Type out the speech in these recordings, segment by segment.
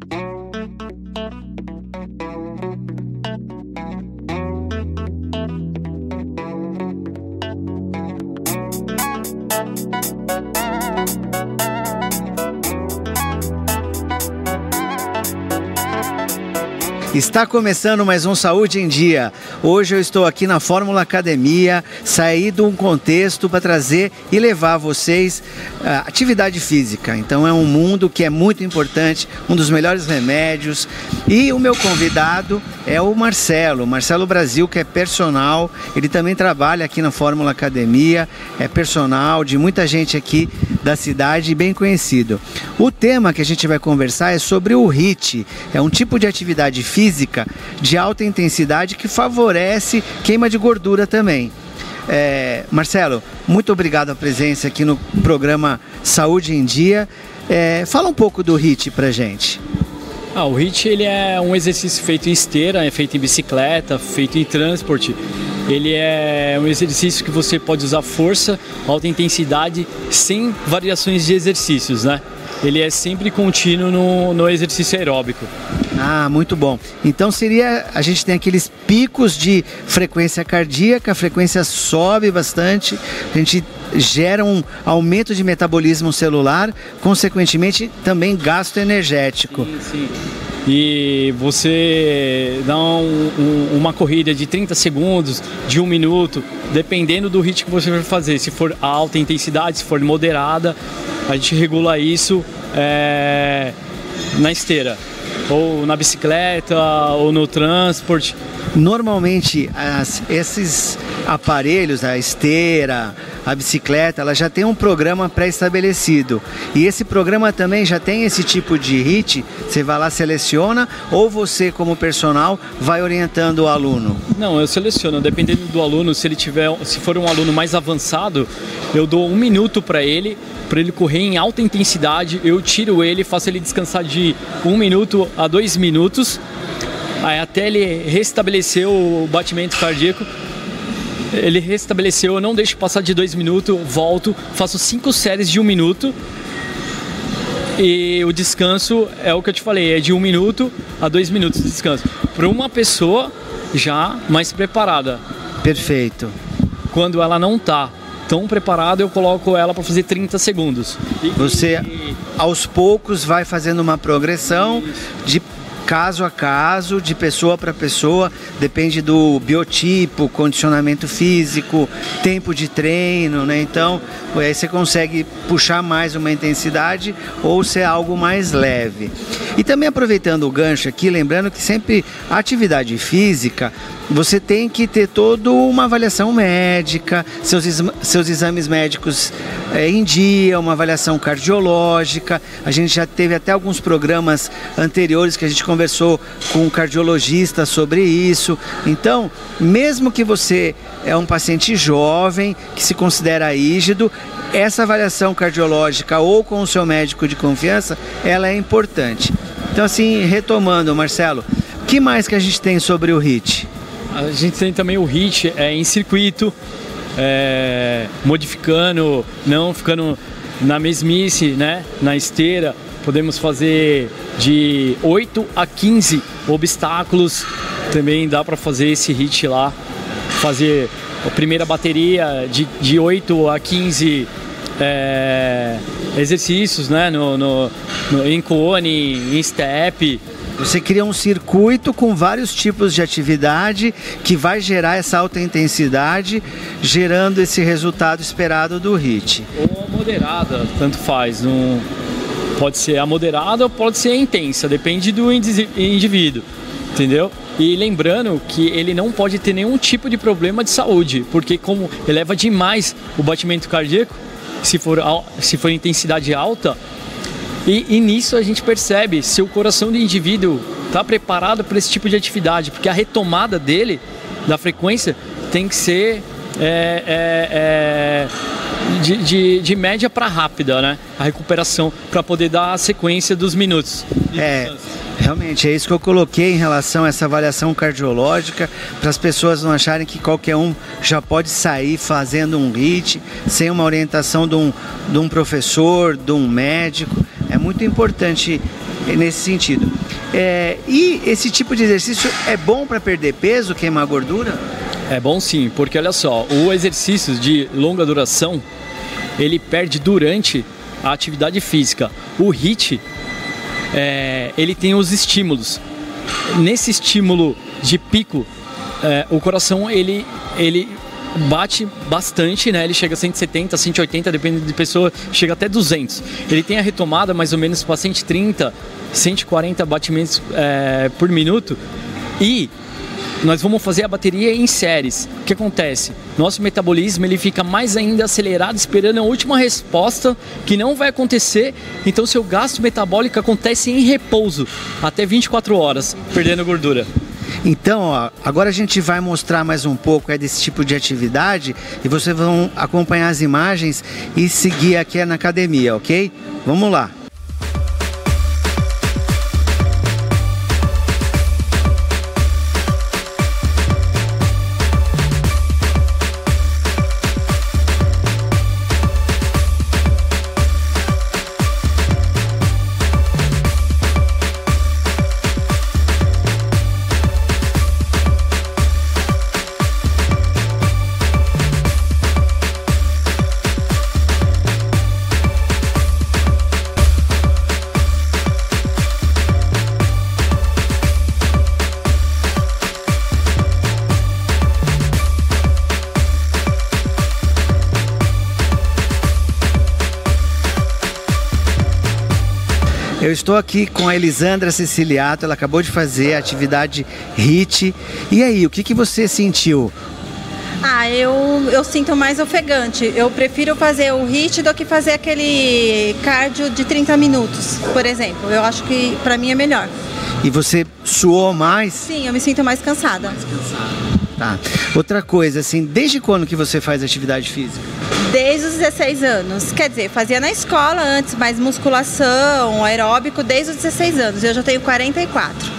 Thank you. Está começando mais um Saúde em Dia. Hoje eu estou aqui na Fórmula Academia, saí de um contexto para trazer e levar a vocês uh, atividade física. Então é um mundo que é muito importante, um dos melhores remédios. E o meu convidado é o Marcelo, Marcelo Brasil, que é personal. Ele também trabalha aqui na Fórmula Academia, é personal de muita gente aqui da cidade, bem conhecido. O tema que a gente vai conversar é sobre o HIIT. É um tipo de atividade física física de alta intensidade que favorece queima de gordura também. É, Marcelo, muito obrigado a presença aqui no programa Saúde em Dia. É, fala um pouco do HIT pra gente. Ah, o HIT ele é um exercício feito em esteira, é feito em bicicleta, feito em transporte. Ele é um exercício que você pode usar força, alta intensidade, sem variações de exercícios, né? Ele é sempre contínuo no, no exercício aeróbico. Ah, muito bom. Então seria, a gente tem aqueles picos de frequência cardíaca, a frequência sobe bastante, a gente gera um aumento de metabolismo celular, consequentemente também gasto energético. Sim, sim. E você dá um, um, uma corrida de 30 segundos, de um minuto, dependendo do ritmo que você vai fazer. Se for alta intensidade, se for moderada, a gente regula isso é, na esteira ou na bicicleta, ou no transporte. Normalmente, as, esses aparelhos, a esteira, a bicicleta, ela já tem um programa pré-estabelecido. E esse programa também já tem esse tipo de hit, você vai lá, seleciona, ou você, como personal, vai orientando o aluno? Não, eu seleciono, dependendo do aluno, se ele tiver, se for um aluno mais avançado, eu dou um minuto para ele para ele correr em alta intensidade. Eu tiro ele, faço ele descansar de um minuto a dois minutos, aí até ele restabelecer o batimento cardíaco. Ele restabeleceu, eu não deixo passar de dois minutos, volto, faço cinco séries de um minuto. E o descanso é o que eu te falei, é de um minuto a dois minutos de descanso. Para uma pessoa já mais preparada. Perfeito. Quando ela não está tão preparada, eu coloco ela para fazer 30 segundos. Você aos poucos vai fazendo uma progressão de caso a caso, de pessoa para pessoa, depende do biotipo, condicionamento físico, tempo de treino, né? Então, aí você consegue puxar mais uma intensidade ou ser algo mais leve. E também aproveitando o gancho aqui, lembrando que sempre a atividade física você tem que ter toda uma avaliação médica, seus, seus exames médicos é, em dia, uma avaliação cardiológica. A gente já teve até alguns programas anteriores que a gente conversou com um cardiologista sobre isso. Então, mesmo que você é um paciente jovem, que se considera rígido, essa avaliação cardiológica ou com o seu médico de confiança, ela é importante. Então, assim, retomando, Marcelo, o que mais que a gente tem sobre o HIT? A gente tem também o HIT é, em circuito, é, modificando, não ficando na mesmice, né, na esteira. Podemos fazer de 8 a 15 obstáculos. Também dá para fazer esse hit lá. Fazer a primeira bateria de, de 8 a 15 é, exercícios né, no, no, no, em cone, em step. Você cria um circuito com vários tipos de atividade que vai gerar essa alta intensidade, gerando esse resultado esperado do HIT. Ou moderada, tanto faz. Um, pode ser a moderada ou pode ser a intensa, depende do indivíduo, entendeu? E lembrando que ele não pode ter nenhum tipo de problema de saúde, porque como eleva demais o batimento cardíaco, se for, se for intensidade alta, e, e nisso a gente percebe se o coração do indivíduo está preparado para esse tipo de atividade, porque a retomada dele, da frequência, tem que ser é, é, é, de, de, de, média para rápida, né? A recuperação para poder dar a sequência dos minutos. É. Realmente, é isso que eu coloquei em relação a essa avaliação cardiológica, para as pessoas não acharem que qualquer um já pode sair fazendo um HIT sem uma orientação de um, de um professor, de um médico. É muito importante nesse sentido. É, e esse tipo de exercício é bom para perder peso, queimar gordura? É bom sim, porque olha só, o exercício de longa duração, ele perde durante a atividade física. O HIT, é, ele tem os estímulos. Nesse estímulo de pico, é, o coração ele, ele bate bastante, né? Ele chega a 170, 180, dependendo de pessoa, chega até 200. Ele tem a retomada mais ou menos para 130, 140 batimentos é, por minuto e nós vamos fazer a bateria em séries. O que acontece? Nosso metabolismo ele fica mais ainda acelerado, esperando a última resposta, que não vai acontecer. Então, seu gasto metabólico acontece em repouso, até 24 horas, perdendo gordura. Então, ó, agora a gente vai mostrar mais um pouco é, desse tipo de atividade e vocês vão acompanhar as imagens e seguir aqui na academia, ok? Vamos lá. Eu estou aqui com a Elisandra Ceciliato, ela acabou de fazer a atividade HIT. E aí, o que, que você sentiu? Ah, eu, eu sinto mais ofegante. Eu prefiro fazer o HIT do que fazer aquele cardio de 30 minutos, por exemplo. Eu acho que para mim é melhor. E você suou mais? Sim, eu me sinto mais cansada. Mais cansada. Tá. Outra coisa, assim, desde quando que você faz atividade física? Desde os 16 anos. Quer dizer, fazia na escola antes, mas musculação, aeróbico, desde os 16 anos. Eu já tenho 44.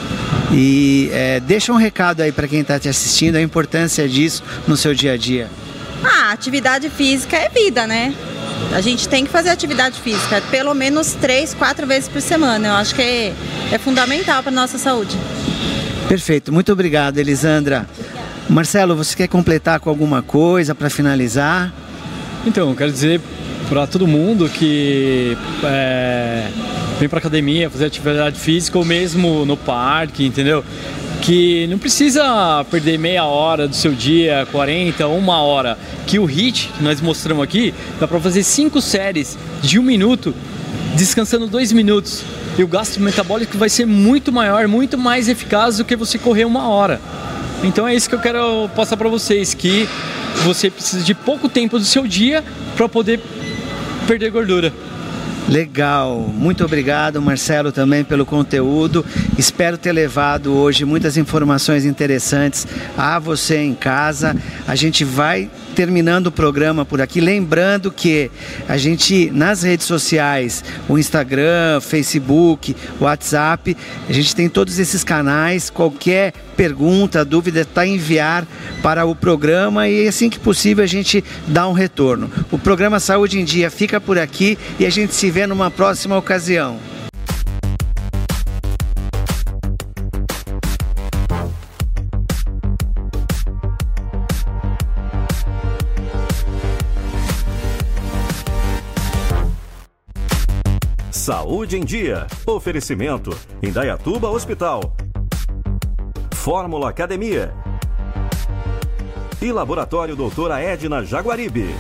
E é, deixa um recado aí para quem está te assistindo, a importância disso no seu dia a dia. Ah, atividade física é vida, né? A gente tem que fazer atividade física, pelo menos três, quatro vezes por semana. Eu acho que é, é fundamental para nossa saúde. Perfeito, muito obrigado, Elisandra. Marcelo, você quer completar com alguma coisa para finalizar? Então, quero dizer para todo mundo que é, vem para academia fazer atividade física ou mesmo no parque, entendeu? Que não precisa perder meia hora do seu dia, 40, uma hora. Que o HIT, que nós mostramos aqui, dá para fazer cinco séries de um minuto, descansando dois minutos. E o gasto metabólico vai ser muito maior, muito mais eficaz do que você correr uma hora. Então é isso que eu quero passar para vocês, que você precisa de pouco tempo do seu dia para poder perder gordura. Legal, muito obrigado Marcelo também pelo conteúdo. Espero ter levado hoje muitas informações interessantes a você em casa. A gente vai terminando o programa por aqui, lembrando que a gente nas redes sociais, o Instagram, Facebook, WhatsApp, a gente tem todos esses canais. Qualquer pergunta, dúvida, está enviar para o programa e assim que possível a gente dá um retorno. O programa Saúde em Dia fica por aqui e a gente se vê numa próxima ocasião. Saúde em Dia. Oferecimento: Indaiatuba Hospital. Fórmula Academia. E Laboratório Doutora Edna Jaguaribe.